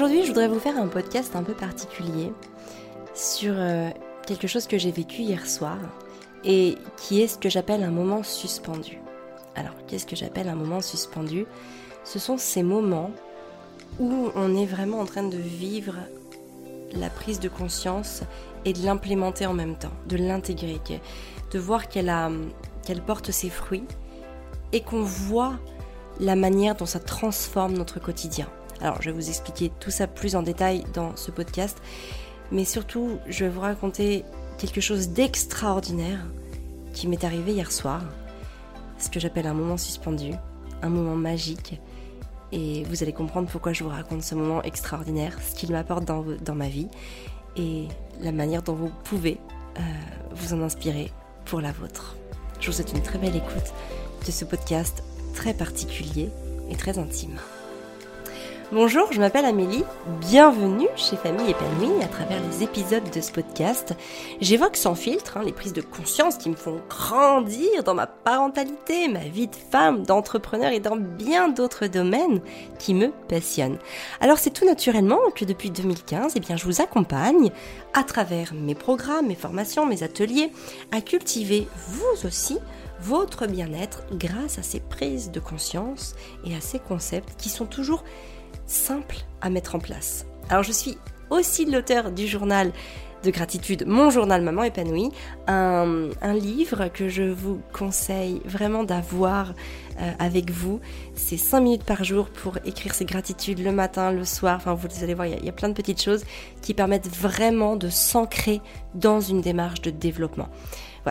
Aujourd'hui, je voudrais vous faire un podcast un peu particulier sur euh, quelque chose que j'ai vécu hier soir et qui est ce que j'appelle un moment suspendu. Alors, qu'est-ce que j'appelle un moment suspendu? Ce sont ces moments où on est vraiment en train de vivre la prise de conscience et de l'implémenter en même temps, de l'intégrer, de voir qu'elle qu'elle porte ses fruits et qu'on voit la manière dont ça transforme notre quotidien. Alors, je vais vous expliquer tout ça plus en détail dans ce podcast, mais surtout, je vais vous raconter quelque chose d'extraordinaire qui m'est arrivé hier soir, ce que j'appelle un moment suspendu, un moment magique, et vous allez comprendre pourquoi je vous raconte ce moment extraordinaire, ce qu'il m'apporte dans, ma vie, et la manière dont vous pouvez euh, vous en inspirer pour la vôtre. Je vous souhaite une très belle écoute de ce podcast très particulier et très intime. Bonjour, je m'appelle Amélie, bienvenue chez Famille Épanouie à travers les épisodes de ce podcast. J'évoque sans filtre hein, les prises de conscience qui me font grandir dans ma parentalité, ma vie de femme, d'entrepreneur et dans bien d'autres domaines qui me passionnent. Alors c'est tout naturellement que depuis 2015, eh bien, je vous accompagne à travers mes programmes, mes formations, mes ateliers à cultiver vous aussi votre bien-être grâce à ces prises de conscience et à ces concepts qui sont toujours simple à mettre en place. Alors je suis aussi l'auteur du journal de gratitude, mon journal Maman épanouie, un, livre que je vous conseille vraiment d'avoir euh, avec vous. C'est 5 minutes par jour pour écrire ses gratitudes le matin, le soir. Enfin, vous allez voir, il y, a plein de petites choses qui permettent vraiment de s'ancrer dans une démarche de développement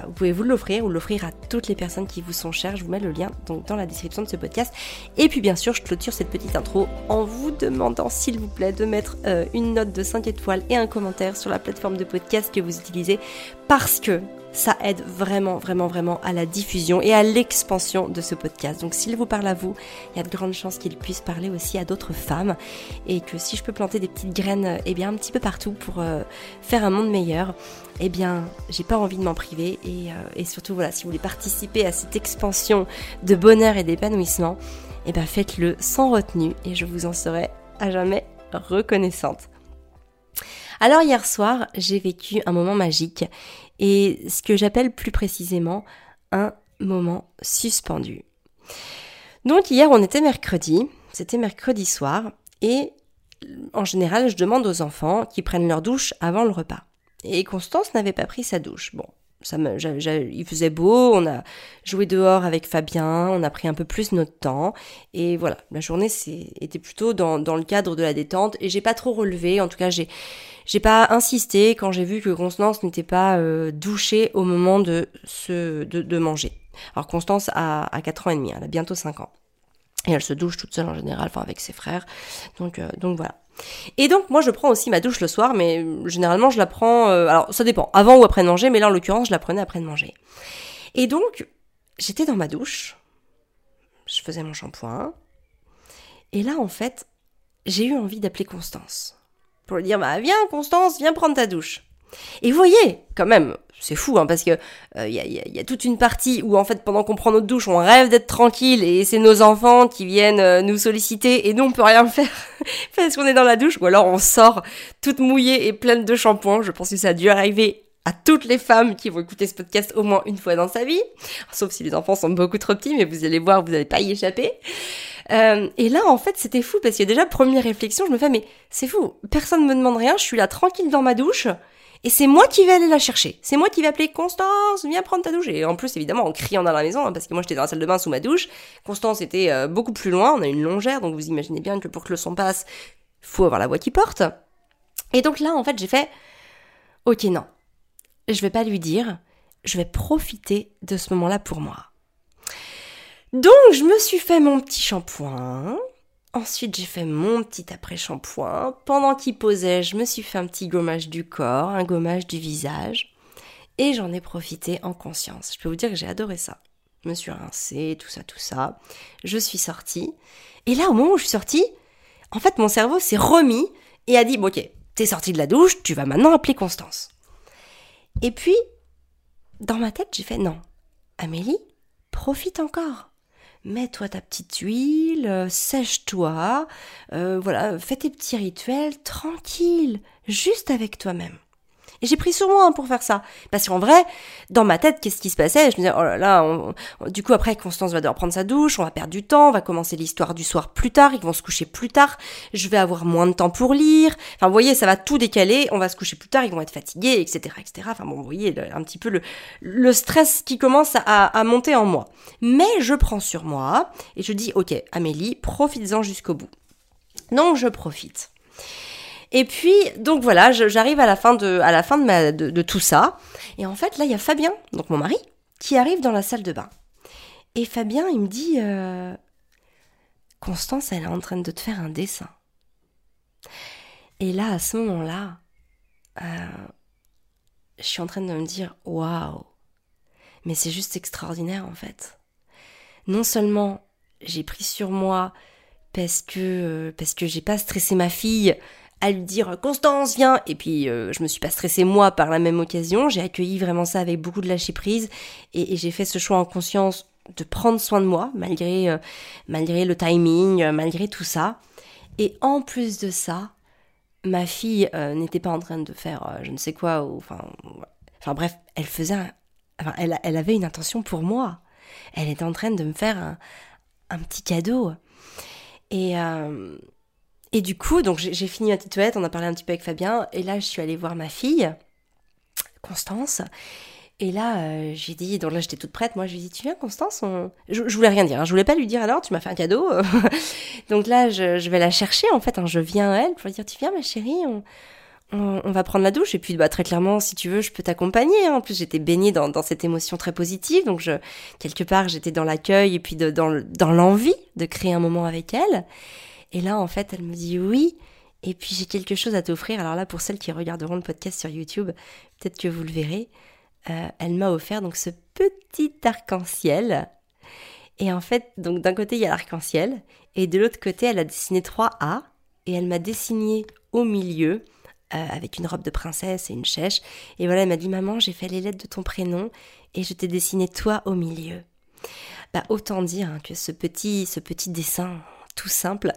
vous pouvez vous l'offrir ou l'offrir à toutes les personnes qui vous sont chères. Je vous mets le lien donc, dans la description de ce podcast. Et puis bien sûr, je clôture cette petite intro en vous demandant s'il vous plaît de mettre euh, une note de 5 étoiles et un commentaire sur la plateforme de podcast que vous utilisez parce que ça aide vraiment, vraiment, vraiment à la diffusion et à l'expansion de ce podcast. Donc s'il vous parle à vous, il y a de grandes chances qu'il puisse parler aussi à d'autres femmes et que si je peux planter des petites graines, eh bien un petit peu partout pour euh, faire un monde meilleur, eh bien j'ai pas envie de m'en priver et, euh, et, surtout voilà, si vous voulez participer à cette expansion de bonheur et d'épanouissement, eh bien faites-le sans retenue et je vous en serai à jamais reconnaissante. Alors hier soir, j'ai vécu un moment magique et ce que j'appelle plus précisément un moment suspendu. Donc hier, on était mercredi, c'était mercredi soir, et en général, je demande aux enfants qu'ils prennent leur douche avant le repas. Et Constance n'avait pas pris sa douche. Bon, ça me, il faisait beau, on a joué dehors avec Fabien, on a pris un peu plus notre temps, et voilà, la journée était plutôt dans, dans le cadre de la détente, et j'ai pas trop relevé, en tout cas j'ai j'ai pas insisté quand j'ai vu que Constance n'était pas euh, douchée au moment de, se, de, de manger. Alors Constance a, a 4 ans et demi, elle a bientôt 5 ans. Et elle se douche toute seule en général, enfin avec ses frères. Donc, euh, donc voilà. Et donc moi je prends aussi ma douche le soir, mais généralement je la prends, euh, alors ça dépend, avant ou après de manger, mais là en l'occurrence je la prenais après de manger. Et donc j'étais dans ma douche, je faisais mon shampoing, et là en fait j'ai eu envie d'appeler Constance pour lui dire bah viens Constance, viens prendre ta douche. Et vous voyez, quand même, c'est fou, hein, parce que il euh, y, a, toute une partie où en fait pendant qu'on prend notre douche, on rêve d'être tranquille et c'est nos enfants qui viennent euh, nous solliciter et nous on peut rien faire parce qu'on est dans la douche, ou alors on sort toute mouillée et pleine de shampoing. Je pense que ça a dû arriver à toutes les femmes qui vont écouter ce podcast au moins une fois dans sa vie, sauf si les enfants sont beaucoup trop petits, mais vous allez voir, vous n'allez pas y échapper. Euh, et là, en fait, c'était fou parce que déjà, première réflexion, je me fais, mais c'est fou, personne ne me demande rien, je suis là tranquille dans ma douche, et c'est moi qui vais aller la chercher. C'est moi qui vais appeler Constance, viens prendre ta douche. Et en plus, évidemment, en criant dans la maison, hein, parce que moi j'étais dans la salle de bain sous ma douche. Constance était euh, beaucoup plus loin, on a une longère, donc vous imaginez bien que pour que le son passe, faut avoir la voix qui porte. Et donc là, en fait, j'ai fait, ok, non, je vais pas lui dire, je vais profiter de ce moment-là pour moi. Donc, je me suis fait mon petit shampoing. Ensuite, j'ai fait mon petit après-shampoing. Pendant qu'il posait, je me suis fait un petit gommage du corps, un gommage du visage. Et j'en ai profité en conscience. Je peux vous dire que j'ai adoré ça. Je me suis rincée, tout ça, tout ça. Je suis sortie. Et là, au moment où je suis sortie, en fait, mon cerveau s'est remis et a dit, ok, t'es sortie de la douche, tu vas maintenant appeler Constance. Et puis, dans ma tête, j'ai fait non. Amélie, profite encore. Mets-toi ta petite huile, euh, sèche-toi, euh, voilà, fais tes petits rituels, tranquille, juste avec toi-même. Et j'ai pris sur moi hein, pour faire ça. Parce qu'en vrai, dans ma tête, qu'est-ce qui se passait? Je me disais, oh là là, du coup après, Constance va devoir prendre sa douche, on va perdre du temps, on va commencer l'histoire du soir plus tard, ils vont se coucher plus tard, je vais avoir moins de temps pour lire. Enfin, vous voyez, ça va tout décaler, on va se coucher plus tard, ils vont être fatigués, etc. etc. Enfin bon, vous voyez un petit peu le, stress qui commence à, à monter en moi. Mais je prends sur moi et je dis, ok, Amélie, profites-en jusqu'au bout. Donc je profite. Et puis, donc voilà, j'arrive à la fin, de, à la fin de, tout ça. Et en fait, là, il y a Fabien, donc mon mari, qui arrive dans la salle de bain. Et Fabien, il me dit euh, Constance, elle est en train de te faire un dessin. Et là, à ce moment-là, euh, je suis en train de me dire Waouh Mais c'est juste extraordinaire en fait. Non seulement j'ai pris sur moi parce que, euh, parce que j'ai pas stressé ma fille à lui dire Constance viens! Et puis euh, je me suis pas stressée moi par la même occasion. J'ai accueilli vraiment ça avec beaucoup de lâcher prise. Et, j'ai fait ce choix en conscience de prendre soin de moi malgré euh, malgré le timing euh, malgré tout ça. Et en plus de ça ma fille n'était pas en train de faire je ne sais quoi enfin bref elle faisait elle avait une intention pour moi. Elle était en train de me faire un, un petit cadeau. Et et du coup, donc j'ai fini ma petite on a parlé un petit peu avec Fabien, et là je suis allée voir ma fille, Constance, et là euh, j'ai dit, donc là j'étais toute prête, moi je lui ai dit, tu viens Constance je, voulais rien dire, hein. je voulais pas lui dire alors, tu m'as fait un cadeau, donc là je, vais la chercher en fait, hein. je viens à elle pour lui dire, tu viens ma chérie, on, va prendre la douche et puis bah, très clairement si tu veux je peux t'accompagner hein. en plus j'étais baignée dans, cette émotion très positive donc je quelque part j'étais dans l'accueil et puis dans, dans l'envie de créer un moment avec elle et là, en fait, elle me dit oui. Et puis j'ai quelque chose à t'offrir. Alors là, pour celles qui regarderont le podcast sur YouTube, peut-être que vous le verrez. Euh, elle m'a offert donc ce petit arc-en-ciel. Et en fait, donc d'un côté il y a l'arc-en-ciel, et de l'autre côté elle a dessiné trois A, et elle m'a dessiné au milieu euh, avec une robe de princesse et une chèche. Et voilà, elle m'a dit maman, j'ai fait les lettres de ton prénom et je t'ai dessiné toi au milieu. Bah autant dire hein, que ce petit, ce petit dessin, tout simple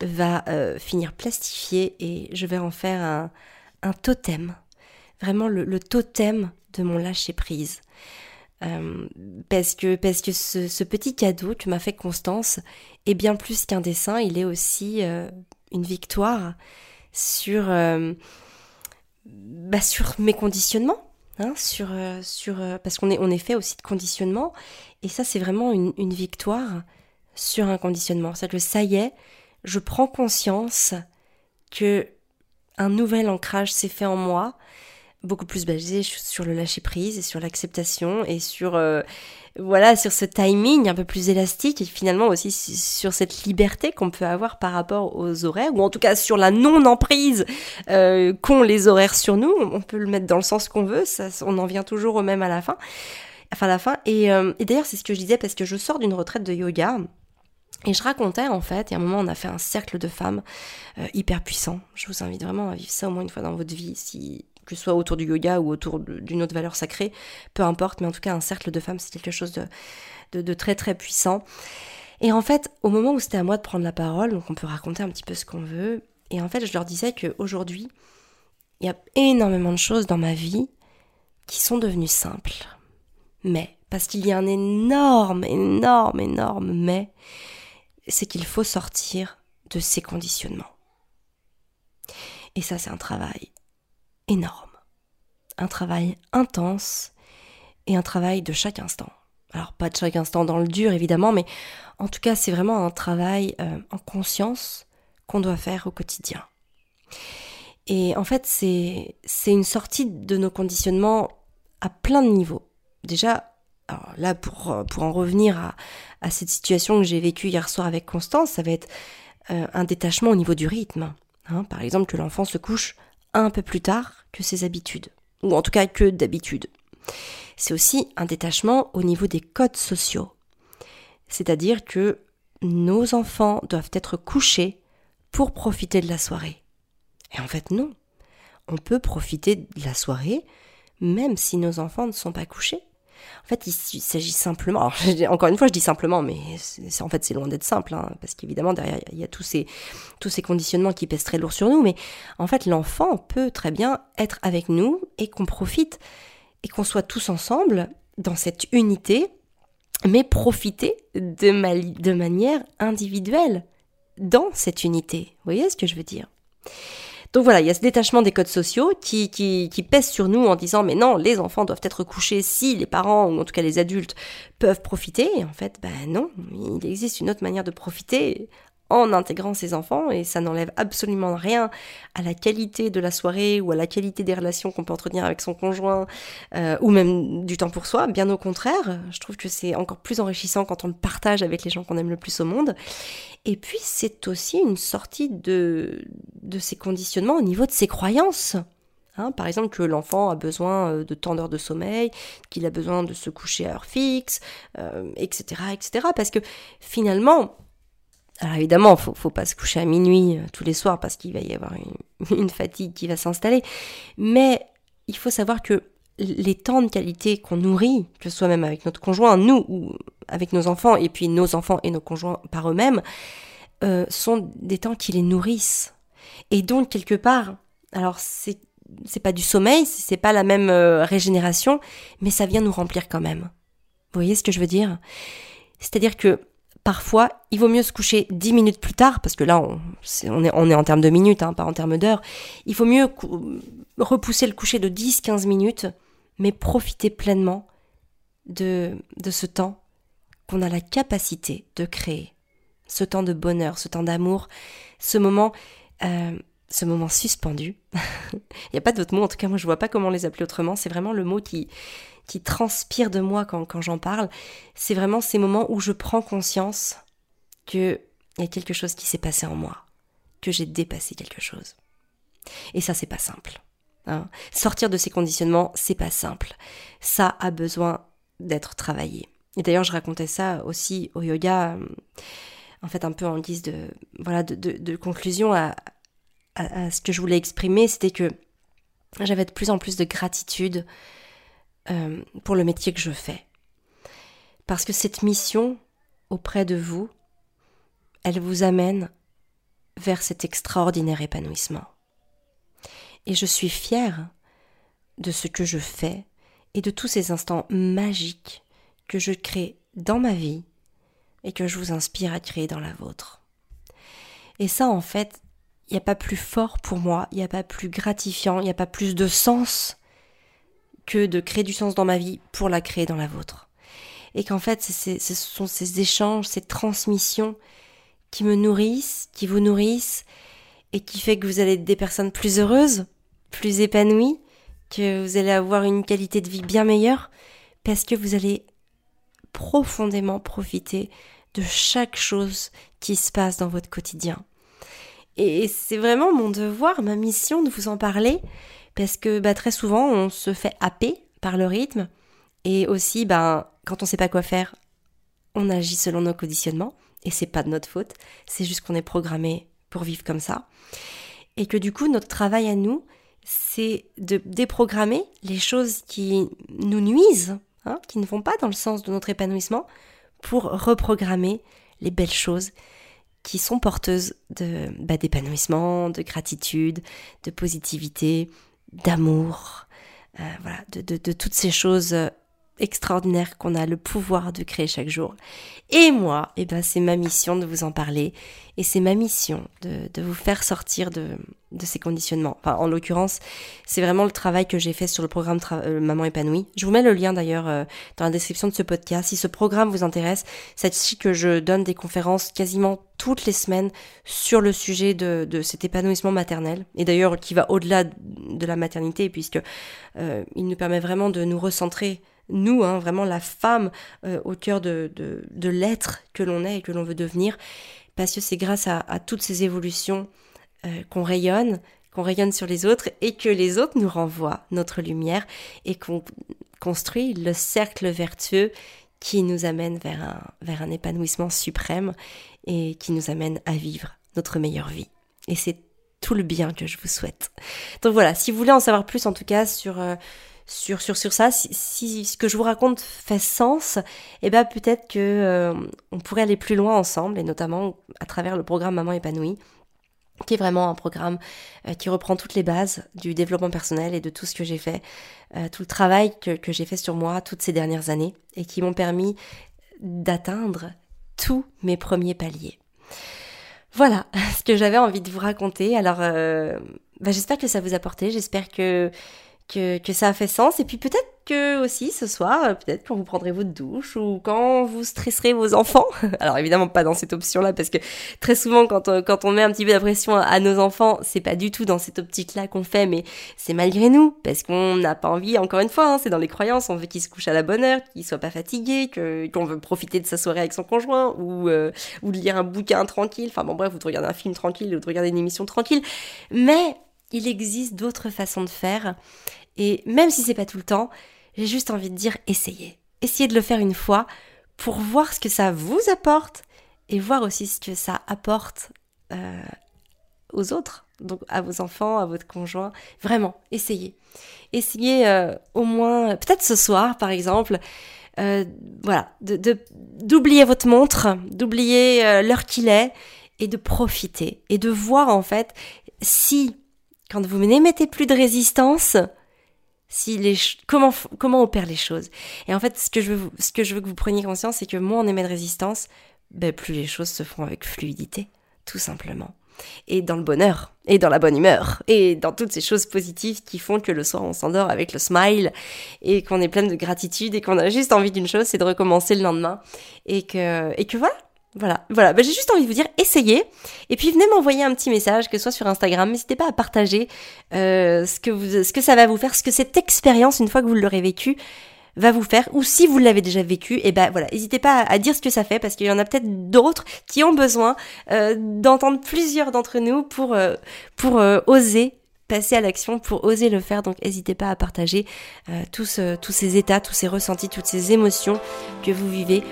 va euh, finir plastifié et je vais en faire un, un totem. Vraiment le, totem de mon lâcher prise. Euh, parce que, parce que ce, petit cadeau que m'a fait Constance est bien plus qu'un dessin, il est aussi euh, une victoire sur, bah, sur mes conditionnements. Hein, sur, sur, parce qu'on est, on est fait aussi de conditionnement, et ça c'est vraiment une victoire sur un conditionnement. C'est que ça y est, je prends conscience que un nouvel ancrage s'est fait en moi, beaucoup plus basé sur le lâcher prise et sur l'acceptation et sur euh, voilà sur ce timing un peu plus élastique et finalement aussi sur cette liberté qu'on peut avoir par rapport aux horaires ou en tout cas sur la non emprise euh, qu'ont les horaires sur nous. On peut le mettre dans le sens qu'on veut, ça, on en vient toujours au même à la fin. Enfin la fin. Et, euh, et d'ailleurs c'est ce que je disais parce que je sors d'une retraite de yoga et je racontais en fait, et à un moment on a fait un cercle de femmes euh, hyper puissant. Je vous invite vraiment à vivre ça au moins une fois dans votre vie, que ce soit autour du yoga ou autour d'une autre valeur sacrée, peu importe, mais en tout cas un cercle de femmes c'est quelque chose de, de, très très puissant. Et en fait, au moment où c'était à moi de prendre la parole, donc on peut raconter un petit peu ce qu'on veut, et en fait je leur disais qu'aujourd'hui, il y a énormément de choses dans ma vie qui sont devenues simples. Mais, parce qu'il y a un énorme, énorme, énorme mais, c'est qu'il faut sortir de ces conditionnements. Et ça, c'est un travail énorme, un travail intense et un travail de chaque instant. Alors pas de chaque instant dans le dur, évidemment, mais en tout cas, c'est vraiment un travail euh, en conscience qu'on doit faire au quotidien. Et en fait, c'est une sortie de nos conditionnements à plein de niveaux. Déjà, alors là, pour, euh, en revenir à, à cette situation que j'ai vécue hier soir avec Constance, ça va être euh, un détachement au niveau du rythme. Hein. par exemple, que l'enfant se couche un peu plus tard que ses habitudes, ou en tout cas que d'habitude. C'est aussi un détachement au niveau des codes sociaux. C'est-à-dire que nos enfants doivent être couchés pour profiter de la soirée. Et en fait, non. On peut profiter de la soirée même si nos enfants ne sont pas couchés. En fait, il s'agit simplement, encore une fois, je dis simplement, mais en fait, c'est loin d'être simple, hein, parce qu'évidemment, derrière, il y a tous ces, conditionnements qui pèsent très lourd sur nous, mais en fait, l'enfant peut très bien être avec nous et qu'on profite et qu'on soit tous ensemble dans cette unité, mais profiter de, de manière individuelle dans cette unité. Vous voyez ce que je veux dire? Donc voilà, il y a ce détachement des codes sociaux qui, qui, qui pèse sur nous en disant mais non, les enfants doivent être couchés si les parents, ou en tout cas les adultes, peuvent profiter. Et en fait, ben non, il existe une autre manière de profiter en intégrant ses enfants et ça n'enlève absolument rien à la qualité de la soirée ou à la qualité des relations qu'on peut entretenir avec son conjoint euh, ou même du temps pour soi. Bien au contraire, je trouve que c'est encore plus enrichissant quand on le partage avec les gens qu'on aime le plus au monde. Et puis c'est aussi une sortie de, de ces conditionnements au niveau de ses croyances. Hein, par exemple, que l'enfant a besoin euh, de temps d'heures de sommeil, qu'il a besoin de se coucher à heure fixe, euh, etc., etc. Parce que finalement, alors évidemment, faut, faut pas se coucher à minuit euh, tous les soirs parce qu'il va y avoir une, fatigue qui va s'installer. Mais il faut savoir que les temps de qualité qu'on nourrit, que ce soit même avec notre conjoint, nous ou avec nos enfants, et puis nos enfants et nos conjoints par eux-mêmes, euh, sont des temps qui les nourrissent. Et donc quelque part, alors c'est c'est pas du sommeil, c'est pas la même euh, régénération, mais ça vient nous remplir quand même. Vous voyez ce que je veux dire? C'est-à-dire que parfois, il vaut mieux se coucher 10 minutes plus tard, parce que là, on, est, en termes de minutes, hein, pas en termes d'heures. Il faut mieux repousser le coucher de 10-15 minutes, mais profiter pleinement de, de ce temps qu'on a la capacité de créer. Ce temps de bonheur, ce temps d'amour, ce moment, euh, ce moment suspendu. Il n'y a pas d'autre mot, en tout cas moi je vois pas comment les appeler autrement. C'est vraiment le mot qui, qui transpire de moi quand, j'en parle, c'est vraiment ces moments où je prends conscience qu'il y a quelque chose qui s'est passé en moi, que j'ai dépassé quelque chose. Et ça, c'est pas simple. Hein. Sortir de ces conditionnements, c'est pas simple. Ça a besoin d'être travaillé. Et d'ailleurs, je racontais ça aussi au yoga, en fait, un peu en guise de, voilà, de, conclusion à, ce que je voulais exprimer, c'était que j'avais de plus en plus de gratitude euh, pour le métier que je fais. Parce que cette mission auprès de vous, elle vous amène vers cet extraordinaire épanouissement. Et je suis fière de ce que je fais et de tous ces instants magiques que je crée dans ma vie et que je vous inspire à créer dans la vôtre. Et ça, en fait, il n'y a pas plus fort pour moi, il n'y a pas plus gratifiant, il n'y a pas plus de sens que de créer du sens dans ma vie pour la créer dans la vôtre. Et qu'en fait, ce sont ces échanges, ces transmissions qui me nourrissent, qui vous nourrissent, et qui fait que vous allez être des personnes plus heureuses, plus épanouies, que vous allez avoir une qualité de vie bien meilleure, parce que vous allez profondément profiter de chaque chose qui se passe dans votre quotidien. Et c'est vraiment mon devoir, ma mission de vous en parler, parce que bah, très souvent on se fait happer par le rythme. Et aussi ben quand on sait pas quoi faire, on agit selon nos conditionnements. Et c'est pas de notre faute, c'est juste qu'on est programmé pour vivre comme ça. Et que du coup notre travail à nous c'est de déprogrammer les choses qui nous nuisent, hein, qui ne vont pas dans le sens de notre épanouissement, pour reprogrammer les belles choses qui sont porteuses bah, d'épanouissement, de gratitude, de positivité, d'amour, euh, voilà, de, de, de, toutes ces choses euh, extraordinaires qu'on a le pouvoir de créer chaque jour. Et moi, eh ben, c'est ma mission de vous en parler et c'est ma mission de, vous faire sortir de, ces conditionnements. Enfin, en l'occurrence, c'est vraiment le travail que j'ai fait sur le programme euh, Maman épanouie. Je vous mets le lien d'ailleurs dans la description de ce podcast. Si ce programme vous intéresse, sachez que je donne des conférences quasiment toutes les semaines sur le sujet de, de cet épanouissement maternel et d'ailleurs qui va au-delà de la maternité puisque euh, il nous permet vraiment de nous recentrer nous, hein, vraiment la femme euh, au cœur de, de, l'être que l'on est et que l'on veut devenir, parce que c'est grâce à, à, toutes ces évolutions euh, qu'on rayonne, qu'on rayonne sur les autres et que les autres nous renvoient notre lumière et qu'on construit le cercle vertueux qui nous amène vers un, vers un épanouissement suprême et qui nous amène à vivre notre meilleure vie. Et c'est tout le bien que je vous souhaite. Donc voilà, si vous voulez en savoir plus en tout cas sur, euh, sur, sur, sur ça, si, ce que je vous raconte fait sens, eh ben peut-être que euh, on pourrait aller plus loin ensemble, et notamment à travers le programme Maman épanouie, qui est vraiment un programme euh, qui reprend toutes les bases du développement personnel et de tout ce que j'ai fait, euh, tout le travail que, que j'ai fait sur moi toutes ces dernières années, et qui m'ont permis d'atteindre tous mes premiers paliers. Voilà ce que j'avais envie de vous raconter. Alors, bah, j'espère que ça vous a porté, j'espère que que, ça a fait sens. Et puis peut-être que aussi ce soir, euh, peut-être quand vous prendrez votre douche ou quand vous stresserez vos enfants. Alors évidemment pas dans cette option-là parce que très souvent quand on, quand on met un petit peu de pression à, nos enfants, c'est pas du tout dans cette optique-là qu'on fait, mais c'est malgré nous parce qu'on n'a pas envie. Encore une fois, hein, c'est dans les croyances. On veut qu'ils se couchent à la bonne heure, qu'ils soient pas fatigués, que qu'on veut profiter de sa soirée avec son conjoint ou euh, ou de lire un bouquin tranquille. Enfin bon bref, vous regardez un film tranquille ou de regarder une émission tranquille. Mais il existe d'autres façons de faire. Et même si c'est pas tout le temps, j'ai juste envie de dire essayez. Essayez de le faire une fois pour voir ce que ça vous apporte et voir aussi ce que ça apporte euh, aux autres, donc à vos enfants, à votre conjoint. Vraiment, essayez. Essayez euh, au moins, peut-être ce soir par exemple, euh, voilà, d'oublier votre montre, d'oublier l'heure qu'il est et de profiter et de voir en fait si quand vous n'émettez plus de résistance, si les comment comment opèrent les choses. Et en fait, ce que je veux ce que je veux que vous preniez conscience, c'est que moins on émet de résistance, ben, plus les choses se font avec fluidité, tout simplement. Et dans le bonheur, et dans la bonne humeur, et dans toutes ces choses positives qui font que le soir on s'endort avec le smile, et qu'on est plein de gratitude, et qu'on a juste envie d'une chose, c'est de recommencer le lendemain. Et que, et que voilà, voilà, voilà. Bah, j'ai juste envie de vous dire, essayez. Et puis venez m'envoyer un petit message, que ce soit sur Instagram. N'hésitez pas à partager euh, ce que ça va vous faire, ce que cette expérience, une fois que vous l'aurez vécue, va vous faire. Ou si vous l'avez déjà vécu, et eh ben voilà, n'hésitez pas à, dire ce que ça fait, parce qu'il y en a peut-être d'autres qui ont besoin euh, d'entendre plusieurs d'entre nous pour euh, oser passer à l'action pour oser le faire. Donc n'hésitez pas à partager tous ces états, tous ces ressentis, toutes ces émotions que vous vivez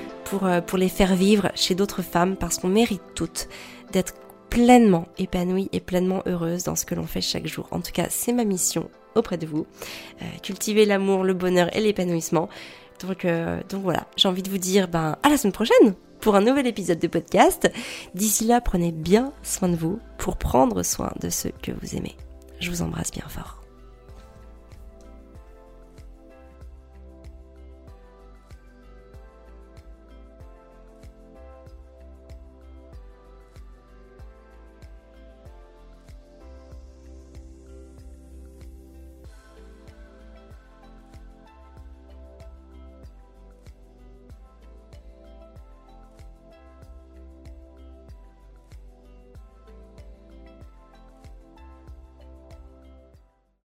euh, pour, les faire vivre chez d'autres femmes parce qu'on mérite toutes d'être pleinement épanouie et pleinement heureuse dans ce que l'on fait chaque jour. En tout cas, c'est ma mission auprès de vous. Euh, cultiver l'amour, le bonheur et l'épanouissement. Donc, euh, donc voilà, j'ai envie de vous dire ben, à la semaine prochaine pour un nouvel épisode de podcast. D'ici là, prenez bien soin de vous pour prendre soin de ceux que vous aimez. Je vous embrasse bien fort.